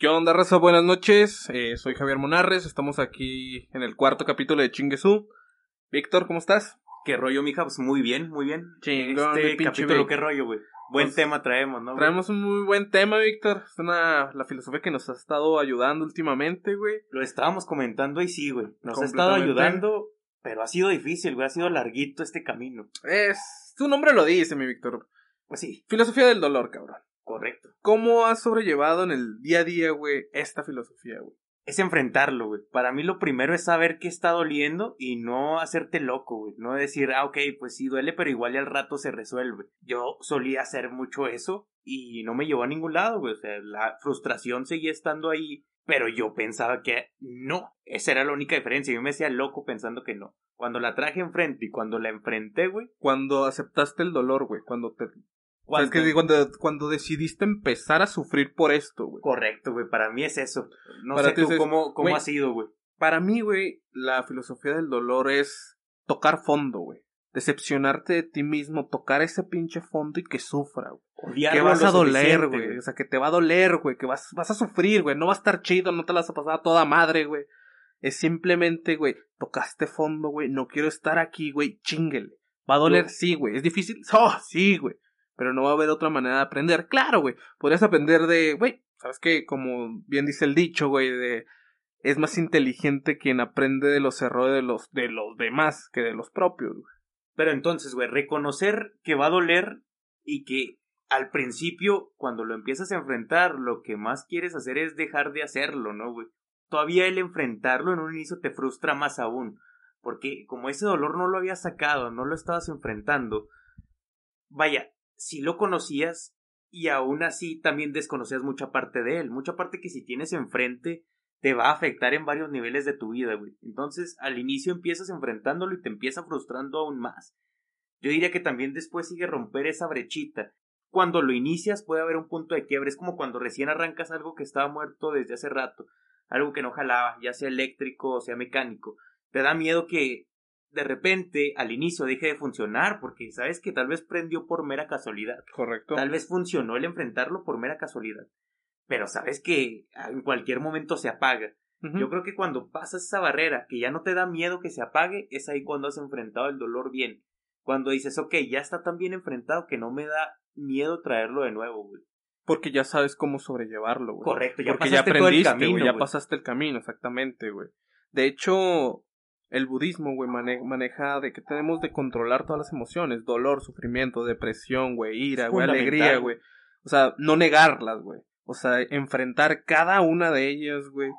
¿Qué onda, raza? Buenas noches. Eh, soy Javier Monarres. Estamos aquí en el cuarto capítulo de Chinguesú. Víctor, ¿cómo estás? ¿Qué rollo, mija? Pues muy bien, muy bien. Chingón, mi este pinche capítulo, Vic. ¿qué rollo, güey? Buen Pues, tema traemos, ¿no? güey? Traemos un muy buen tema, Víctor. Es una, la filosofía que nos ha estado ayudando últimamente, güey. Lo estábamos comentando y sí, güey. Nos ha estado Completamente. ayudando, pero ha sido difícil, güey. Ha sido larguito este camino. Es. Tu nombre lo dice, mi Víctor. Pues sí, Filosofía del dolor, cabrón. Correcto. ¿Cómo has sobrellevado en el día a día, güey, esta filosofía, güey? Es enfrentarlo, güey. Para mí lo primero es saber qué está doliendo y no hacerte loco, güey. No decir, ah, ok, pues sí duele, pero igual y al rato se resuelve. Yo solía hacer mucho eso y no me llevó a ningún lado, güey. O sea, la frustración seguía estando ahí, pero yo pensaba que no. Esa era la única diferencia. Yo me hacía loco pensando que no. Cuando la traje enfrente y cuando la enfrenté, güey. Cuando aceptaste el dolor, güey. Cuando te. O sea, es cuando- que cuando, cuando decidiste empezar a sufrir por esto, güey. Correcto, güey. Para mí es eso. No Para sé tú es- cómo, cómo güey, ha sido, güey. Para mí, güey, la filosofía del dolor es tocar fondo, güey. Decepcionarte de ti mismo, tocar ese pinche fondo y que sufra, güey. Que vas a doler, güey. O sea, que te va a doler, güey. Que vas, vas a sufrir, güey. No va a estar chido, no te la vas a pasar a toda madre, güey. Es simplemente, güey, tocaste fondo, güey. No quiero estar aquí, güey. Chinguele. Va a doler, sí, güey. ¿Es difícil? Oh, sí, güey. Pero no va a haber otra manera de aprender. Claro, güey. Podrías aprender de, güey, ¿sabes qué? Como bien dice el dicho, güey, de es más inteligente quien aprende de los errores de los, de los demás que de los propios, güey. Pero entonces, güey, reconocer que va a doler y que al principio, cuando lo empiezas a enfrentar, lo que más quieres hacer es dejar de hacerlo, ¿no, güey? Todavía el enfrentarlo en un inicio te frustra más aún. Porque como ese dolor no lo habías sacado, no lo estabas enfrentando, vaya, si lo conocías y aún así también desconocías mucha parte de él, mucha parte que si tienes enfrente te va a afectar en varios niveles de tu vida, güey. Entonces, al inicio empiezas enfrentándolo y te empieza frustrando aún más. Yo diría que también después sigue romper esa brechita. Cuando lo inicias puede haber un punto de quiebre. Es como cuando recién arrancas algo que estaba muerto desde hace rato. Algo que no jalaba, ya sea eléctrico o sea mecánico. Te da miedo que de repente al inicio deje de funcionar porque sabes que tal vez prendió por mera casualidad. Correcto. Tal vez funcionó el enfrentarlo por mera casualidad. Pero sabes que en cualquier momento se apaga. Yo creo que cuando pasas esa barrera, que ya no te da miedo que se apague, es ahí cuando has enfrentado el dolor bien. Cuando dices, ok, ya está tan bien enfrentado que no me da miedo traerlo de nuevo, güey. Porque ya sabes cómo sobrellevarlo, güey. Correcto, ya Porque ya pasaste todo el aprendiste, camino, güey. Ya pasaste el camino, exactamente, güey. De hecho, el budismo, güey, mane- maneja de que tenemos de controlar todas las emociones. Dolor, sufrimiento, depresión, güey, ira, güey, alegría, güey. güey. O sea, no negarlas, güey. O sea, enfrentar cada una de ellas, güey.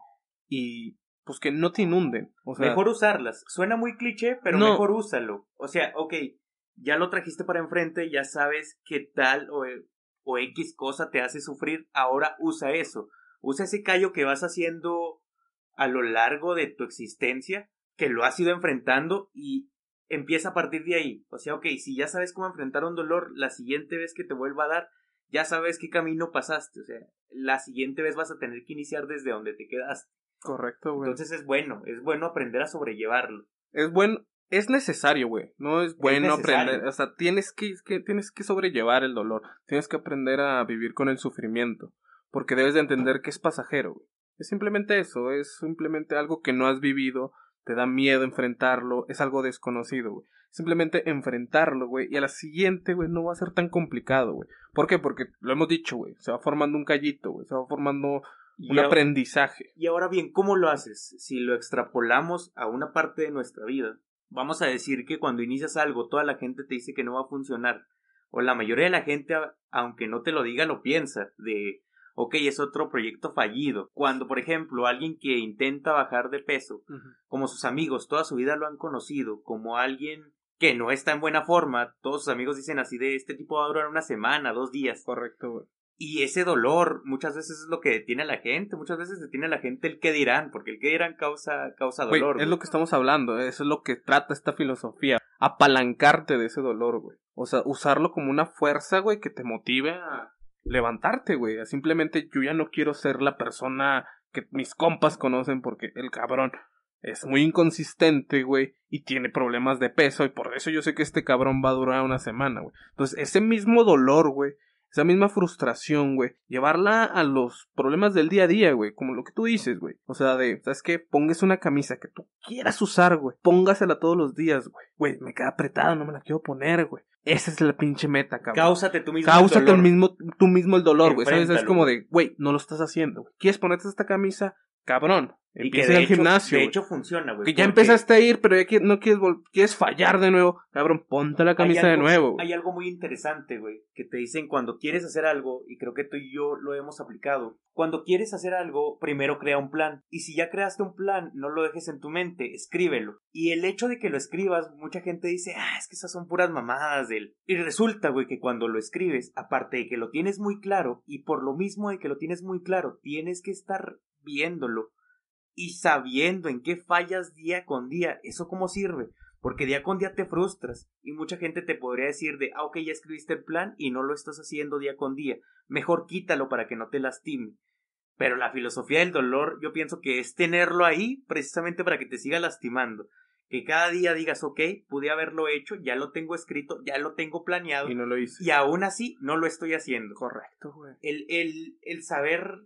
Y pues que no te inunden. O sea, mejor usarlas. Suena muy cliché, pero No. mejor úsalo. O sea, ok, ya lo trajiste para enfrente, ya sabes qué tal o, o X cosa te hace sufrir, ahora usa eso. Usa ese callo que vas haciendo a lo largo de tu existencia, que lo has ido enfrentando y empieza a partir de ahí. O sea, ok, si ya sabes cómo enfrentar un dolor, la siguiente vez que te vuelva a dar, ya sabes qué camino pasaste. O sea, la siguiente vez vas a tener que iniciar desde donde te quedaste. correcto, güey. Entonces es bueno, es bueno aprender a sobrellevarlo. Es bueno, es necesario, güey. No es bueno aprender, o sea, tienes que, que- tienes que sobrellevar el dolor, tienes que aprender a vivir con el sufrimiento, porque debes de entender que es pasajero, güey. Es simplemente eso, es simplemente algo que no has vivido, te da miedo enfrentarlo, es algo desconocido, güey. Simplemente enfrentarlo, güey, y a la siguiente, güey, no va a ser tan complicado, güey. ¿Por qué? Porque lo hemos dicho, güey, se va formando un callito, güey, se va formando un Y aprendizaje. Y ahora bien, ¿cómo lo haces? Si lo extrapolamos a una parte de nuestra vida, vamos a decir que cuando inicias algo, toda la gente te dice que no va a funcionar. O la mayoría de la gente, aunque no te lo diga, lo piensa. De, ok, es otro proyecto fallido. Cuando, por ejemplo, alguien que intenta bajar de peso, como sus amigos toda su vida lo han conocido, como alguien que no está en buena forma, todos sus amigos dicen así de este tipo va a durar una semana, dos días. Correcto, güey. Y ese dolor muchas veces es lo que detiene a la gente, muchas veces detiene a la gente el que dirán, porque el que dirán causa, causa dolor. es lo que estamos hablando, eso es lo que trata esta filosofía, apalancarte de ese dolor, güey. O sea, usarlo como una fuerza, güey, que te motive a levantarte, güey. Simplemente yo ya no quiero ser la persona que mis compas conocen porque el cabrón es muy inconsistente, güey, y tiene problemas de peso y por eso yo sé que este cabrón va a durar una semana, güey. Entonces, ese mismo dolor, güey, esa misma frustración, güey, llevarla a los problemas del día a día, güey, como lo que tú dices, güey. O sea, de, ¿sabes qué? Pongas una camisa que tú quieras usar, güey. Póngasela todos los días, güey. Güey, me queda apretada, no me la quiero poner, güey. Esa es la pinche meta, cabrón. Cáusate tú mismo Cáusate el dolor. el mismo, tú mismo el dolor, güey. ¿Sabes? Es como de, güey, no lo estás haciendo. ¿Quieres ponerte esta camisa? Cabrón. Empieza al hecho- gimnasio. De hecho funciona, güey. que ya empezaste a ir, pero ya no quieres, fallar de nuevo. Cabrón, ponte la camisa de nuevo. Hay algo muy interesante, güey, que te dicen cuando quieres hacer algo, y creo que tú y yo lo hemos aplicado. Cuando quieres hacer algo, primero crea un plan. Y si ya creaste un plan, no lo dejes en tu mente, escríbelo. Y el hecho de que lo escribas, mucha gente dice, ah, es que esas son puras mamadas de él. Y resulta, güey, que cuando lo escribes, aparte de que lo tienes muy claro, y por lo mismo de que lo tienes muy claro, tienes que estar viéndolo y sabiendo en qué fallas día con día. ¿Eso cómo sirve? Porque día con día te frustras y mucha gente te podría decir de, ah, ok, ya escribiste el plan y no lo estás haciendo día con día. Mejor quítalo para que no te lastime. Pero la filosofía del dolor yo pienso que es tenerlo ahí precisamente para que te siga lastimando. Que cada día digas, ok, pude haberlo hecho, ya lo tengo escrito, ya lo tengo planeado Y no lo hice. y aún así no lo estoy haciendo Correcto, güey. el, el, el saber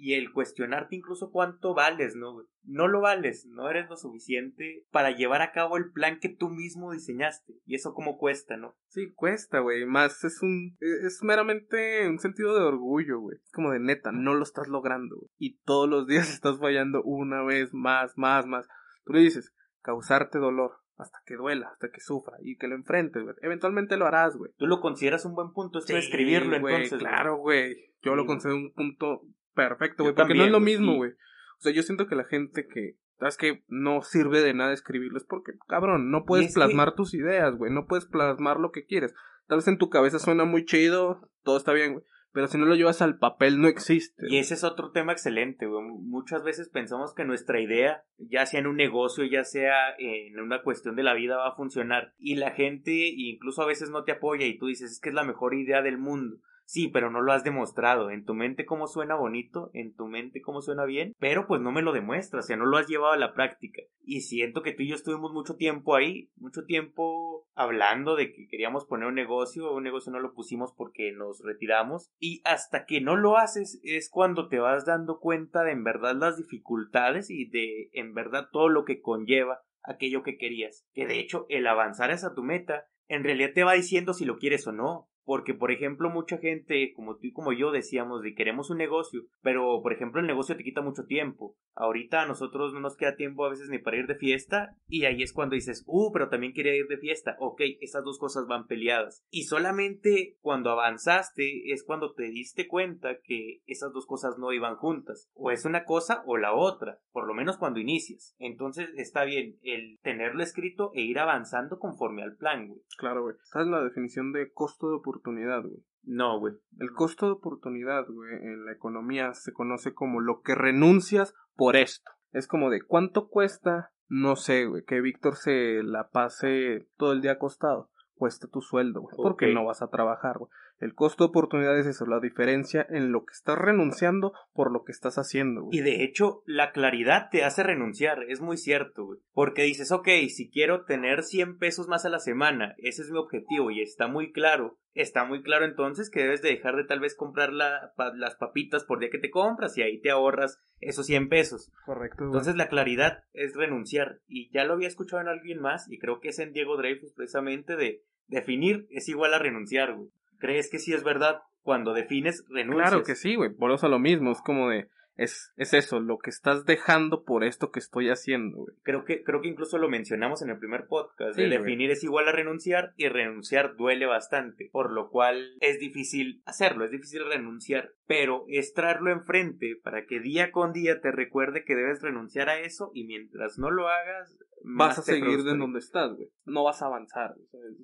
y el cuestionarte incluso cuánto vales, ¿no? No lo vales, no eres lo suficiente para llevar a cabo el plan que tú mismo diseñaste. Y eso cómo cuesta, ¿no? Sí, cuesta, güey. Más es un. Es meramente un sentido de orgullo, güey. Es como de neta, no lo estás logrando, güey. Y todos los días estás fallando una vez más, más, más. Tú le dices, causarte dolor. Hasta que duela, hasta que sufra y que lo enfrentes, güey. Eventualmente lo harás, güey. ¿Tú lo consideras un buen punto esto de escribirlo güey, entonces? Claro, güey. Yo lo considero un punto perfecto, güey. Porque no es lo mismo, güey. O sea, yo siento que la gente que. ¿Sabes que No sirve de nada escribirlo. Es porque, cabrón, no puedes que- plasmar tus ideas, güey. No puedes plasmar lo que quieres. Tal vez en tu cabeza suena muy chido, todo está bien, güey. Pero si no lo llevas al papel, no existe. Y ese es otro tema excelente, güey. Muchas veces pensamos que nuestra idea, ya sea en un negocio, ya sea en una cuestión de la vida, va a funcionar. Y la gente incluso a veces no te apoya y tú dices, es que es la mejor idea del mundo. Sí, pero no lo has demostrado. En tu mente cómo suena bonito, en tu mente cómo suena bien, pero pues no me lo demuestras, o sea, no lo has llevado a la práctica. Y siento que tú y yo estuvimos mucho tiempo ahí, mucho tiempo hablando de que queríamos poner un negocio, un negocio no lo pusimos porque nos retiramos. Y hasta que no lo haces es cuando te vas dando cuenta de en verdad las dificultades y de en verdad todo lo que conlleva aquello que querías. Que de hecho el avanzar hacia tu meta en realidad te va diciendo si lo quieres o no. Porque, por ejemplo, mucha gente, como tú y como yo, decíamos de queremos un negocio, pero, por ejemplo, el negocio te quita mucho tiempo. Ahorita a nosotros no nos queda tiempo a veces ni para ir de fiesta, y ahí es cuando dices, uh, pero también quería ir de fiesta. Ok, esas dos cosas van peleadas. Y solamente cuando avanzaste es cuando te diste cuenta que esas dos cosas no iban juntas. O es una cosa o la otra, por lo menos cuando inicias. Entonces está bien el tenerlo escrito e ir avanzando conforme al plan, güey. Claro, güey. ¿Sabes la definición de costo de oportunidad, güey? No, güey. El costo de oportunidad, güey, en la economía se conoce como lo que renuncias por esto. Es como de cuánto cuesta, no sé, güey, que Víctor se la pase todo el día acostado. Cuesta tu sueldo, güey, porque no vas a trabajar, güey. El costo de oportunidad es eso, la diferencia en lo que estás renunciando por lo que estás haciendo, güey. Y de hecho, la claridad te hace renunciar, es muy cierto, güey. Porque dices, ok, si quiero tener 100 pesos más a la semana, ese es mi objetivo y está muy claro. Está muy claro entonces que debes de dejar de tal vez comprar la- pa- las papitas por día que te compras y ahí te ahorras esos 100 pesos. Correcto, güey. Entonces la claridad es renunciar. Y ya lo había escuchado en alguien más y creo que es en Diego Dreyfus precisamente de definir es igual a renunciar, güey. ¿Crees que sí es verdad? Cuando defines, renuncias. Claro que sí, güey. Por eso lo mismo. Es como de. Es, es eso, lo que estás dejando por esto que estoy haciendo, güey. Creo que, creo que incluso lo mencionamos en el primer podcast. Sí, de güey. definir es igual a renunciar y renunciar duele bastante. Por lo cual es difícil hacerlo, es difícil renunciar. Pero es traerlo enfrente para que día con día te recuerde que debes renunciar a eso y mientras no lo hagas, Vas a seguir en donde estás, güey. No vas a avanzar.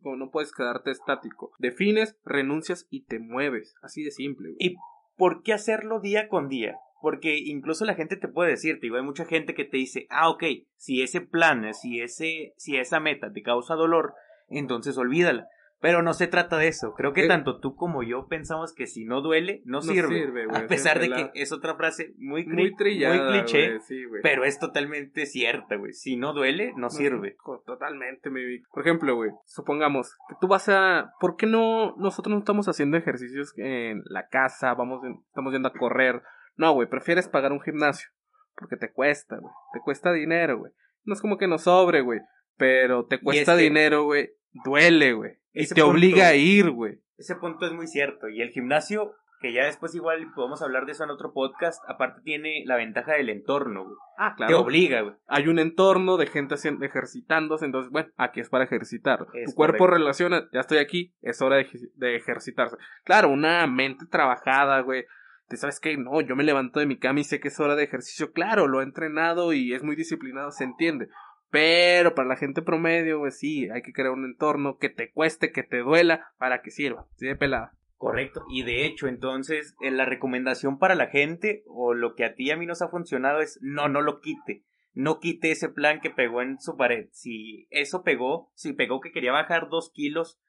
güey. No puedes quedarte estático. Defines, renuncias y te mueves. Así de simple, güey. ¿Y por qué hacerlo día con día? Porque incluso la gente te puede decir, te digo, hay mucha gente que te dice, ah, ok, si ese plan, si, ese, si esa meta te causa dolor, entonces olvídala. Pero no se trata de eso. Creo que Eh, tanto tú como yo pensamos que si no duele, no, sirve. a pesar de que es otra frase muy, Muy trillada, muy cliché, sí, pero es totalmente cierta, güey. Si no duele, no, sirve. Totalmente, Vic. Por ejemplo, güey, supongamos que tú vas a... ¿Por qué no nosotros no estamos haciendo ejercicios en la casa? Vamos, estamos yendo a correr. No, güey, prefieres pagar un gimnasio. Porque te cuesta, güey. Te cuesta dinero, güey. No es como que nos sobre, güey. Pero te cuesta dinero, güey. Duele, güey. Y te punto- obliga a ir, güey. Ese punto es muy cierto. Y el gimnasio, que ya después igual podemos hablar de eso en otro podcast, aparte tiene la ventaja del entorno, güey. Ah, Te obliga, güey. hay un entorno de gente haciendo- ejercitándose, entonces, bueno, aquí es para ejercitar. Es tu cuerpo correcto. relaciona, ya estoy aquí, es hora de, de ejercitarse. Claro, una mente trabajada, güey. Te sabes que no, yo me levanto de mi cama y sé que es hora de ejercicio. Claro, lo he entrenado y es muy disciplinado, se entiende. Pero para la gente promedio, güey, sí, hay que crear un entorno que te cueste, que te duela, para que sirva. Sí, de pelada. Correcto. Y de hecho, entonces, en la recomendación para la gente, o lo que a ti y a mí nos ha funcionado es, no, no lo quite. No quite ese plan que pegó en su pared. Si eso pegó, si pegó que quería bajar dos kilos eh,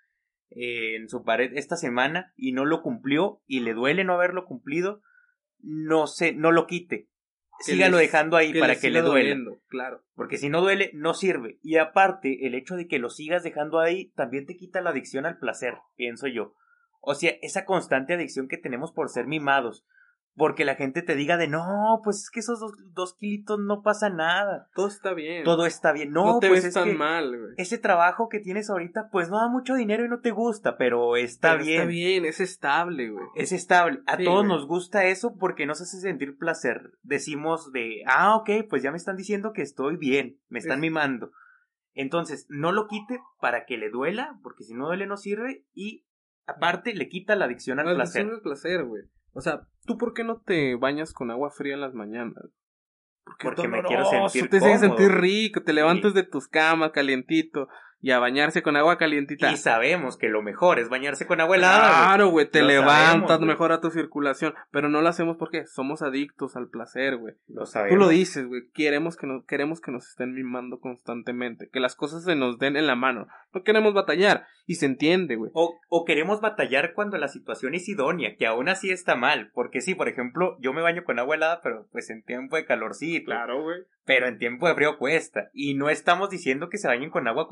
en su pared esta semana y no lo cumplió y le duele no haberlo cumplido, no se, no lo quite. Sígalo dejando ahí para que le doliendo, Claro. Porque si no duele, no sirve. Y aparte, el hecho de que lo sigas dejando ahí también te quita la adicción al placer, pienso yo. O sea, esa constante adicción que tenemos por ser mimados. Porque la gente te diga de no, pues es que esos dos, dos kilitos no pasa nada. Todo está bien. Todo está bien. No, No, te pues ves es tan que mal, güey. ese trabajo que tienes ahorita, pues no da mucho dinero y no te gusta, pero está Pero bien. Está bien, es estable, güey. Es estable. A Sí, todos güey. nos gusta eso porque nos hace sentir placer. Decimos de, ah, ok, pues ya me están diciendo que estoy bien, me están Es- mimando. Entonces, no lo quite para que le duela, porque si no duele no sirve, y aparte le quita la adicción al La placer. adicción al placer, güey. O sea, ¿tú por qué no te bañas con agua fría en las mañanas? Porque, Porque me quiero doloroso, sentir te cómodo. sentir rico, te levantas de tus camas calientito y a bañarse con agua calientita. Y sabemos que lo mejor es bañarse con agua helada. Claro, güey, te Lo levantas, sabemos, mejora tu circulación, pero no lo hacemos porque somos adictos al placer, güey. Lo Tú sabemos. lo dices, güey, queremos que nos queremos que nos estén mimando constantemente, que las cosas se nos den en la mano. No queremos batallar y se entiende, güey. O, o queremos batallar cuando la situación es idónea, que aún así está mal. Porque sí, por ejemplo, yo me baño con agua helada, pero pues en tiempo de calorcito. güey. pero en tiempo de frío cuesta. Y no estamos diciendo que se bañen con agua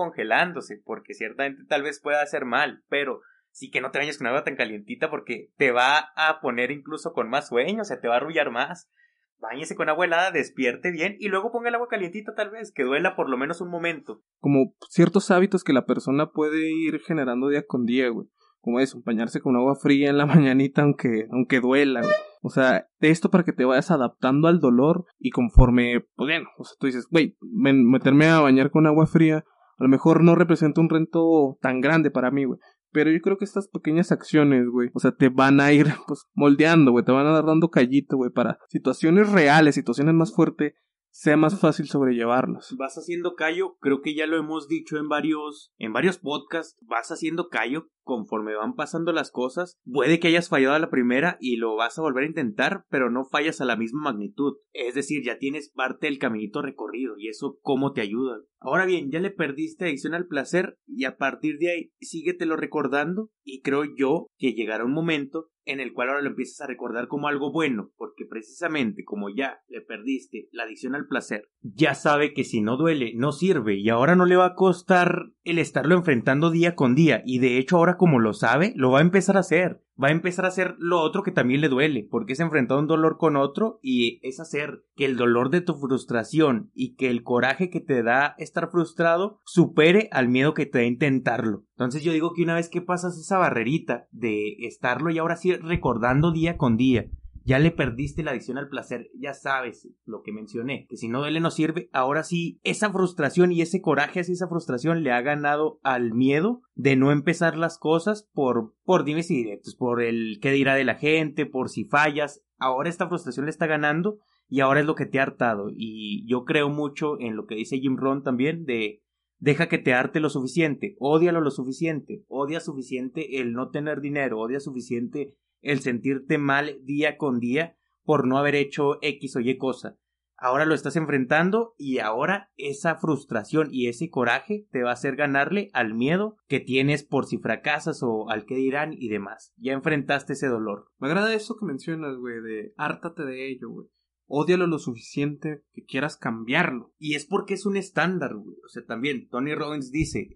porque ciertamente tal vez pueda hacer mal, pero sí que no te bañes con agua tan calientita porque te va a poner incluso con más sueño, o sea, te va a arrullar más. Báñese con agua helada, despierte bien y luego ponga el agua calientita tal vez, que duela por lo menos un momento. como ciertos hábitos que la persona puede ir generando día con día, güey. Como eso, bañarse con agua fría en la mañanita aunque, aunque duela. O sea, esto para que te vayas adaptando al dolor y conforme, pues bueno, o sea, tú dices, güey, meterme a bañar con agua fría a lo mejor no representa un reto tan grande para mí, güey. Pero yo creo que estas pequeñas acciones, güey, o sea, te van a ir, pues, moldeando, güey, te van a dar dando callito, güey, para situaciones reales, situaciones más fuertes, sea más fácil sobrellevarlas. Vas haciendo callo, creo que ya lo hemos dicho en varios, en varios podcasts, vas haciendo callo conforme van pasando las cosas. Puede que hayas fallado a la primera y lo vas a volver a intentar, pero no fallas a la misma magnitud. Es decir, ya tienes parte del caminito recorrido y eso cómo te ayuda. Ahora bien, ya le perdiste adicción al placer y a partir de ahí síguetelo recordando y creo yo que llegará un momento en el cual ahora lo empiezas a recordar como algo bueno, porque precisamente como ya le perdiste la adicción al placer, ya sabe que si no duele, no sirve y ahora no le va a costar el estarlo enfrentando día con día y de hecho ahora como lo sabe, lo va a empezar a hacer. Va a empezar a hacer lo otro que también le duele, porque es enfrentar un dolor con otro y es hacer que el dolor de tu frustración y que el coraje que te da estar frustrado supere al miedo que te da intentarlo. Entonces yo digo que una vez que pasas esa barrerita de estarlo y ahora sí recordando día con día, ya le perdiste la adicción al placer, ya sabes lo que mencioné, que si no duele no sirve, ahora sí esa frustración y ese coraje hacia esa frustración le ha ganado al miedo de no empezar las cosas por, por dimes y directos, por el qué dirá de la gente, por si fallas, ahora esta frustración le está ganando y ahora es lo que te ha hartado. Y yo creo mucho en lo que dice Jim Ron también de Deja que te arte lo suficiente, ódialo lo suficiente, odia suficiente el no tener dinero, odia suficiente el sentirte mal día con día por no haber hecho X o Y cosa. ahora lo estás enfrentando y ahora esa frustración y ese coraje te va a hacer ganarle al miedo que tienes por si fracasas o al que dirán y demás. Ya enfrentaste ese dolor. Me agrada eso que mencionas, güey, de hártate de ello, güey. Ódialo lo suficiente que quieras cambiarlo. Y es porque es un estándar, güey. O sea, también Tony Robbins dice,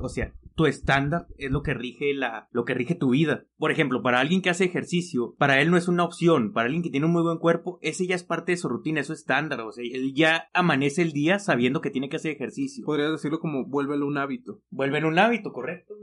o sea, tu estándar es lo que rige la, lo que rige tu vida. Por ejemplo, para alguien que hace ejercicio, para él no es una opción. Para alguien que tiene un muy buen cuerpo, ese ya es parte de su rutina, es su estándar. O sea, él ya amanece el día sabiendo que tiene que hacer ejercicio. Podrías decirlo como vuélvelo un hábito. Vuélvelo un hábito, correcto.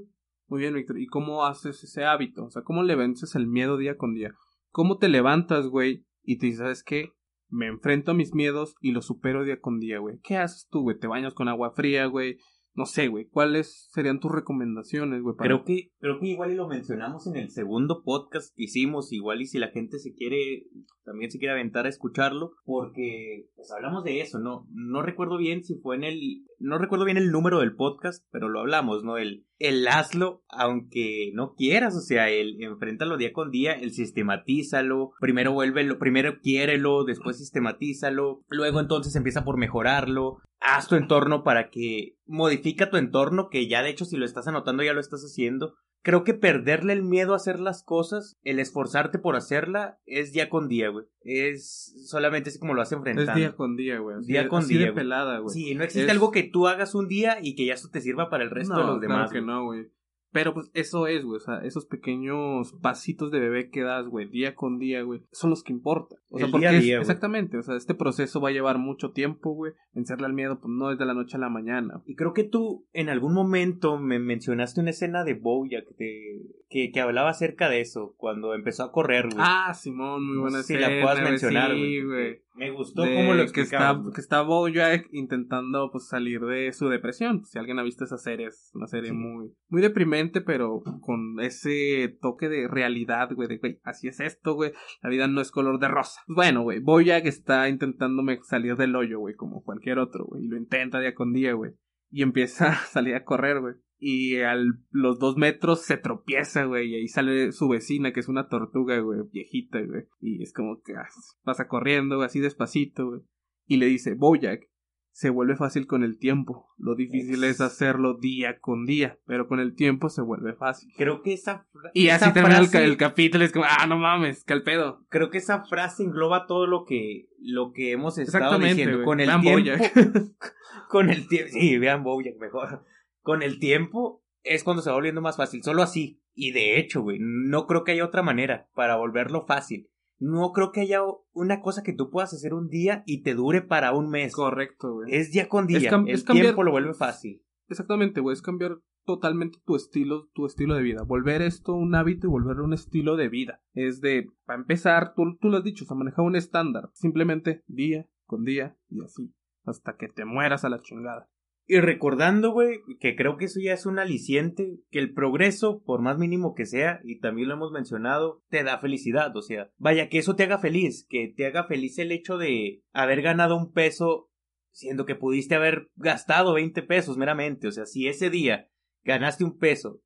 Muy bien, Víctor. ¿Y cómo haces ese hábito? O sea, ¿cómo le vences el miedo día con día? ¿Cómo te levantas, güey? Y te dices, ¿sabes qué? Me enfrento a mis miedos y los supero día con día, güey. ¿Qué haces tú, güey? ¿Te bañas con agua fría, güey? No sé, güey. ¿Cuáles serían tus recomendaciones, güey? Creo que, creo que igual y lo mencionamos en el segundo podcast que hicimos, igual y si la gente se quiere, también se quiere aventar a escucharlo, porque pues hablamos de eso, ¿no? No recuerdo bien si fue en el, no recuerdo bien el número del podcast, pero lo hablamos, ¿no? El, el hazlo aunque no quieras, o sea, el enfréntalo día con día, el sistematízalo, primero vuélvelo, primero quiérelo, después sistematízalo, luego entonces empieza por mejorarlo, haz tu entorno para que modifica tu entorno, que ya de hecho si lo estás anotando ya lo estás haciendo. Creo que perderle el miedo a hacer las cosas, el esforzarte por hacerla, es día con día, güey. Es solamente así como lo hace enfrentando. Es día con día, güey. Día con día. De pelada, güey. Sí, no existe algo que tú hagas un día y que ya eso te sirva para el resto de los demás. Claro que no, güey. Pero pues eso es, güey. O sea, esos pequeños pasitos de bebé que das, güey, día con día, güey, son los que importan. O sea, porque día, exactamente, o sea, este proceso va a llevar mucho tiempo, güey. Vencerle al miedo, pues no es de la noche a la mañana. Y creo que tú en algún momento me mencionaste una escena de Boya que, te, que, que hablaba acerca de eso, cuando empezó a correr, güey. Ah, Simón, muy buena escena. Si la puedas mencionar, güey. Me gustó cómo lo que está Que está Bojack intentando pues salir de su depresión. Si alguien ha visto esa serie, es una serie muy muy deprimente, pero con ese toque de realidad, güey, de güey, así es esto, güey. La vida no es color de rosa. Bueno, güey, Bojack está intentándome salir del hoyo, güey, como cualquier otro, güey, y lo intenta día con día, güey. Y empieza a salir a correr, güey y a los dos metros se tropieza, güey, y ahí sale su vecina, que es una tortuga, güey, viejita, güey, y es como que ah, pasa corriendo, así despacito, güey, y le dice, Bojack, se vuelve fácil con el tiempo, lo difícil es hacerlo día con día, pero con el tiempo se vuelve fácil. Creo que esa... Y así termina el, capítulo, es como, ah, no mames, que pedo. Creo que esa frase engloba todo lo que, lo que hemos estado diciendo, con el tiempo... con el tiempo, sí, vean Bojack mejor con el tiempo es cuando se va volviendo más fácil, solo así. Y de hecho, güey, no creo que haya otra manera para volverlo fácil. No creo que haya una cosa que tú puedas hacer un día y te dure para un mes. Correcto, güey. Es día con día. Es el tiempo lo vuelve fácil. Exactamente, güey. Es cambiar totalmente tu estilo, tu estilo de vida. Volver esto un hábito y volverlo un estilo de vida. Es de, para empezar, tú, tú lo has dicho, o manejar un estándar. Simplemente día con día y así. Hasta que te mueras a la chingada. Y recordando, güey, que creo que eso ya es un aliciente, que el progreso, por más mínimo que sea, y también lo hemos mencionado, te da felicidad. O sea, vaya, que eso te haga feliz, que te haga feliz el hecho de haber ganado un peso, siendo que pudiste haber gastado 20 pesos meramente. O sea, si ese día ganaste un peso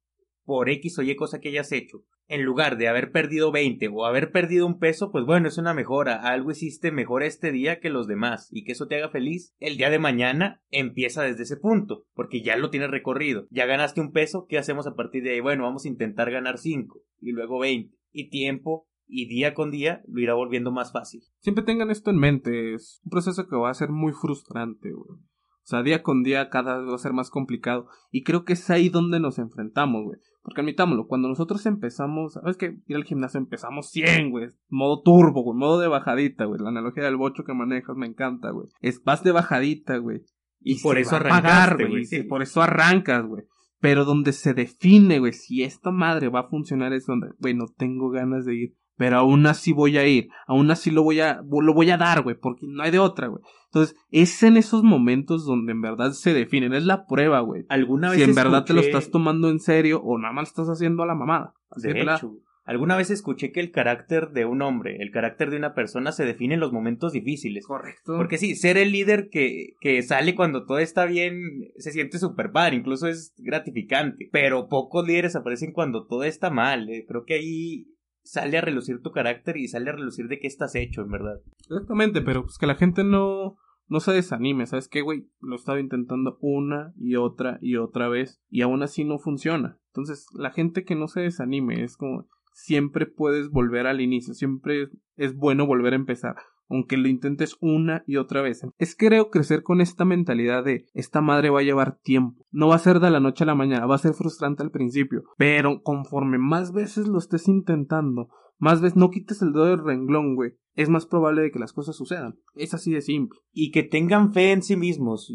por X o Y cosa que hayas hecho, en lugar de haber perdido 20 o haber perdido un peso, pues bueno, es una mejora. Algo hiciste mejor este día que los demás y que eso te haga feliz. El día de mañana empieza desde ese punto, porque ya lo tienes recorrido. Ya ganaste un peso, ¿qué hacemos a partir de ahí? Bueno, vamos a intentar ganar 5 y luego 20. Y tiempo y día con día lo irá volviendo más fácil. Siempre tengan esto en mente, es un proceso que va a ser muy frustrante. O sea, día con día cada vez va a ser más complicado. Y creo que es ahí donde nos enfrentamos, güey. Porque admitámoslo, cuando nosotros empezamos, ¿sabes qué? Ir al gimnasio empezamos 100, güey. Modo turbo, güey. Modo de bajadita, güey. La analogía del bocho que manejas me encanta, güey. Es vas de bajadita, güey. Y, por eso arrancas, güey. Sí. Por eso arrancas, güey. Pero donde se define, güey, si esta madre va a funcionar es donde, güey, no tengo ganas de ir. Pero aún así voy a ir. Aún así lo voy a, lo voy a dar, güey. Porque no hay de otra, güey. Entonces, es en esos momentos donde en verdad se definen, es la prueba, güey. Alguna vez Si en verdad te lo estás tomando en serio o nada más estás haciendo a la mamada. de hecho, alguna vez escuché que el carácter de un hombre, el carácter de una persona se define en los momentos difíciles. Correcto. Porque sí, ser el líder que, que sale cuando todo está bien se siente súper padre, incluso es gratificante. Pero pocos líderes aparecen cuando todo está mal. Eh. Creo que ahí sale a relucir tu carácter y sale a relucir de qué estás hecho, en verdad. Exactamente, pero pues que la gente no, no se desanime, ¿sabes qué, güey? Lo he estado intentando una y otra y otra vez y aún así no funciona. Entonces, la gente que no se desanime es como siempre puedes volver al inicio, siempre es bueno volver a empezar aunque lo intentes una y otra vez. Es creo crecer con esta mentalidad de esta madre va a llevar tiempo. No va a ser de la noche a la mañana, va a ser frustrante al principio, pero conforme más veces lo estés intentando, más veces no quites el dedo del renglón, güey, es más probable de que las cosas sucedan. Es así de simple. Y que tengan fe en sí mismos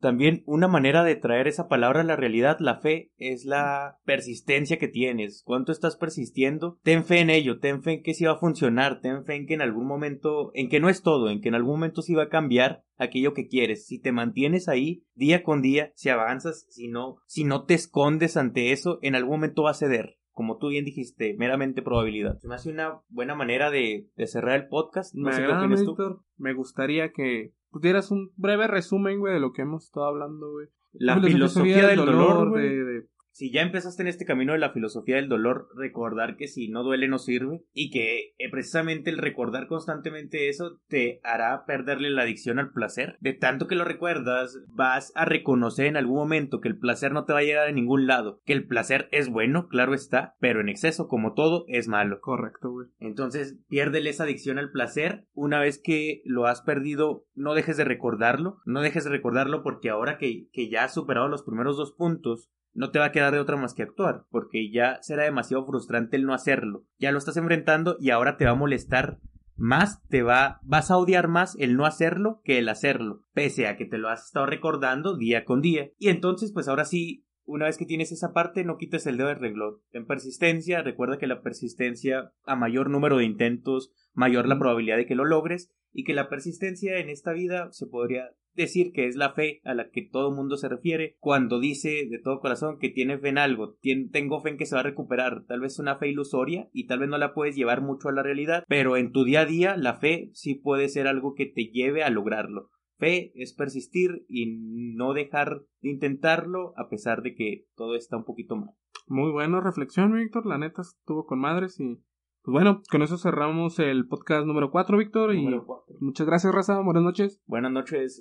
también una manera de traer esa palabra a la realidad, la fe, es la persistencia que tienes. ¿Cuánto estás persistiendo? Ten fe en ello, ten fe en que sí va a funcionar, ten fe en que en algún momento, en que no es todo, en que en algún momento sí va a cambiar aquello que quieres. Si te mantienes ahí día con día, si avanzas, si no, si no te escondes ante eso, en algún momento va a ceder como tú bien dijiste, meramente probabilidad. Se me hace una buena manera de, cerrar el podcast. No sé qué tú. Me gustaría que pudieras un breve resumen, güey, de lo que hemos estado hablando, güey. La, filosofía, del dolor, güey. de, si ya empezaste en este camino de la filosofía del dolor, recordar que si no duele no sirve y que eh, precisamente el recordar constantemente eso te hará perderle la adicción al placer. De tanto que lo recuerdas, vas a reconocer en algún momento que el placer no te va a llegar a ningún lado, que el placer es bueno, claro está, pero en exceso, como todo, es malo. Correcto, güey. Entonces, piérdele esa adicción al placer. Una vez que lo has perdido, no dejes de recordarlo, no dejes de recordarlo porque ahora que, que ya has superado los primeros dos puntos, no te va a quedar de otra más que actuar, porque ya será demasiado frustrante el no hacerlo. Ya lo estás enfrentando y ahora te va a molestar más, te va, vas a odiar más el no hacerlo que el hacerlo, pese a que te lo has estado recordando día con día. Y entonces, pues ahora sí, una vez que tienes esa parte, no quites el dedo del reglón. En persistencia, recuerda que la persistencia, a mayor número de intentos, mayor la probabilidad de que lo logres, y que la persistencia en esta vida se podría decir que es la fe a la que todo mundo se refiere cuando dice de todo corazón que tiene fe en algo, tengo fe en que se va a recuperar, tal vez una fe ilusoria y tal vez no la puedes llevar mucho a la realidad, pero en tu día a día la fe sí puede ser algo que te lleve a lograrlo. Fe es persistir y no dejar de intentarlo a pesar de que todo está un poquito mal. Muy buena reflexión, Víctor. La neta estuvo con madres y pues bueno, con eso cerramos el podcast número 4, Víctor. Y muchas gracias, Raza. Buenas noches. Buenas noches.